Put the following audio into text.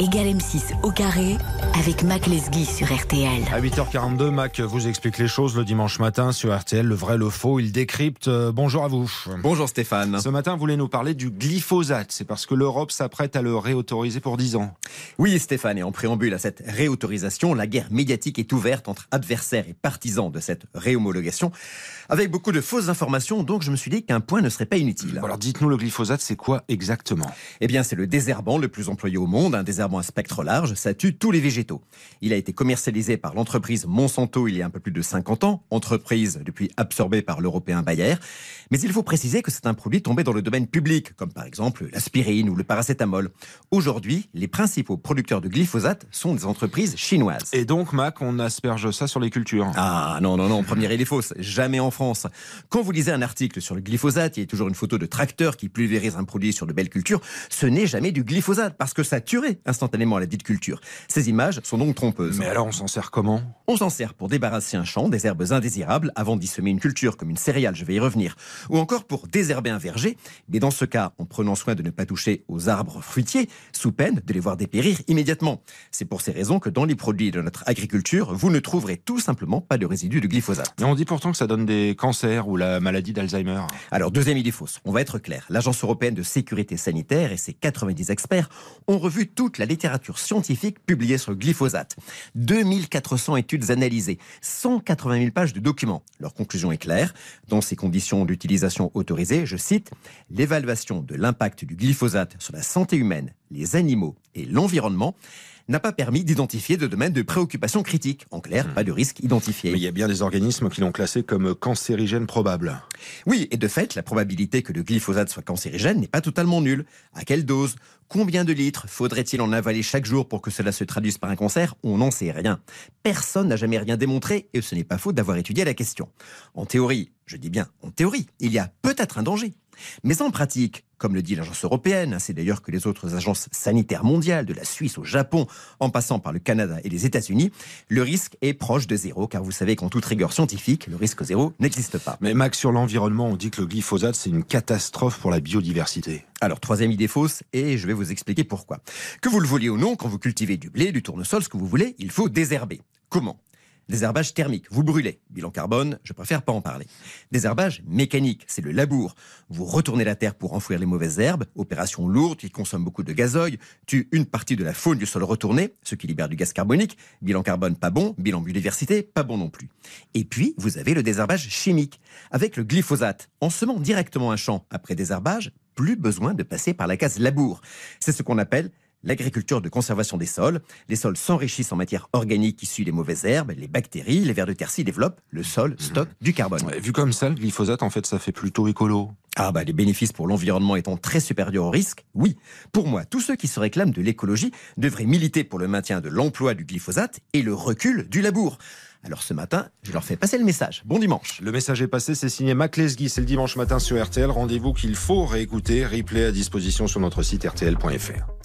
égale M6 au carré avec Mac Lesguy sur RTL. À 8h42, Mac vous explique les choses le dimanche matin sur RTL, le vrai, le faux, il décrypte. Euh, bonjour à vous. Bonjour Stéphane. Ce matin, vous voulez nous parler du glyphosate. C'est parce que l'Europe s'apprête à le réautoriser pour 10 ans. Oui Stéphane, et en préambule à cette réautorisation, la guerre médiatique est ouverte entre adversaires et partisans de cette réhomologation, avec beaucoup de fausses informations, donc je me suis dit qu'un point ne serait pas inutile. Alors dites-nous, le glyphosate, c'est quoi exactement? Eh bien, c'est le désherbant le plus employé au monde, un désherbant à spectre large, ça tue tous les végétaux. Il a été commercialisé par l'entreprise Monsanto il y a un peu plus de 50 ans, entreprise depuis absorbée par l'européen Bayer. Mais il faut préciser que c'est un produit tombé dans le domaine public, comme par exemple l'aspirine ou le paracétamol. Aujourd'hui, les principaux producteurs de glyphosate sont des entreprises chinoises. Et donc, Mac, on asperge ça sur les cultures Ah non, non, non, première il est fausse, jamais en France. Quand vous lisez un article sur le glyphosate, il y a toujours une photo de tracteur qui pulvérise un produit sur de belles cultures. Ce n'est jamais du glyphosate, parce que ça tuerait instantanément la dite culture. Ces images sont donc trompeuses. Mais alors, on s'en sert comment? On s'en sert pour débarrasser un champ des herbes indésirables avant d'y semer une culture comme une céréale, je vais y revenir. Ou encore pour désherber un verger, mais dans ce cas en prenant soin de ne pas toucher aux arbres fruitiers, sous peine de les voir dépérir immédiatement. C'est pour ces raisons que dans les produits de notre agriculture, vous ne trouverez tout simplement pas de résidus de glyphosate. On dit pourtant que ça donne des cancers ou la maladie d'Alzheimer. Alors, deuxième idée fausse, on va être clair. L'Agence européenne de sécurité sanitaire et ses 90 experts ont revu toute la littérature scientifique publiée sur le glyphosate. 2400 études analysées, 180 000 pages de documents. Leur conclusion est claire. Dans ces conditions d'utilisation autorisées, je cite, l'évaluation de l'impact du glyphosate sur la santé humaine, les animaux et l'environnement n'a pas permis d'identifier de domaines de préoccupation critique. En clair, pas de risque identifié. Mais il y a bien des organismes qui l'ont classé comme cancérigène probable. Oui, et de fait, la probabilité que le glyphosate soit cancérigène n'est pas totalement nulle. À quelle dose? Combien de litres faudrait-il en avaler chaque jour pour que cela se traduise par un cancer? On n'en sait rien. Personne n'a jamais rien démontré et ce n'est pas faute d'avoir étudié la question. En théorie, je dis bien en théorie, il y a peut-être un danger. Mais en pratique, comme le dit l'agence européenne, c'est d'ailleurs que les autres agences sanitaires mondiales, de la Suisse au Japon, en passant par le Canada et les États-Unis, le risque est proche de zéro, car vous savez qu'en toute rigueur scientifique, le risque zéro n'existe pas. Mais Max, sur l'environnement, on dit que le glyphosate, c'est une catastrophe pour la biodiversité. Alors, troisième idée fausse, et je vais vous expliquer pourquoi. Que vous le vouliez ou non, quand vous cultivez du blé, du tournesol, ce que vous voulez, il faut désherber. Comment? Désherbage thermique, vous brûlez. Bilan carbone, je préfère pas en parler. Désherbage mécanique, c'est le labour. Vous retournez la terre pour enfouir les mauvaises herbes, opération lourde qui consomme beaucoup de gazoil, tue une partie de la faune du sol retourné, ce qui libère du gaz carbonique. Bilan carbone pas bon, bilan biodiversité pas bon non plus. Et puis, vous avez le désherbage chimique. Avec le glyphosate, en semant directement un champ après désherbage, plus besoin de passer par la case labour. C'est ce qu'on appelle l'agriculture de conservation des sols. Les sols s'enrichissent en matière organique issue des mauvaises herbes, les bactéries, les vers de terre s'y développent, le sol stocke du carbone. Ouais, vu comme ça, le glyphosate, en fait, ça fait plutôt écolo. Ah bah les bénéfices pour l'environnement étant très supérieurs au risque, oui. Pour moi, tous ceux qui se réclament de l'écologie devraient militer pour le maintien de l'emploi du glyphosate et le recul du labour. Alors ce matin, je leur fais passer le message. Bon dimanche. Le message est passé, c'est signé Mac Lesguy, c'est le dimanche matin sur RTL. Rendez-vous qu'il faut réécouter, replay à disposition sur notre site rtl.fr.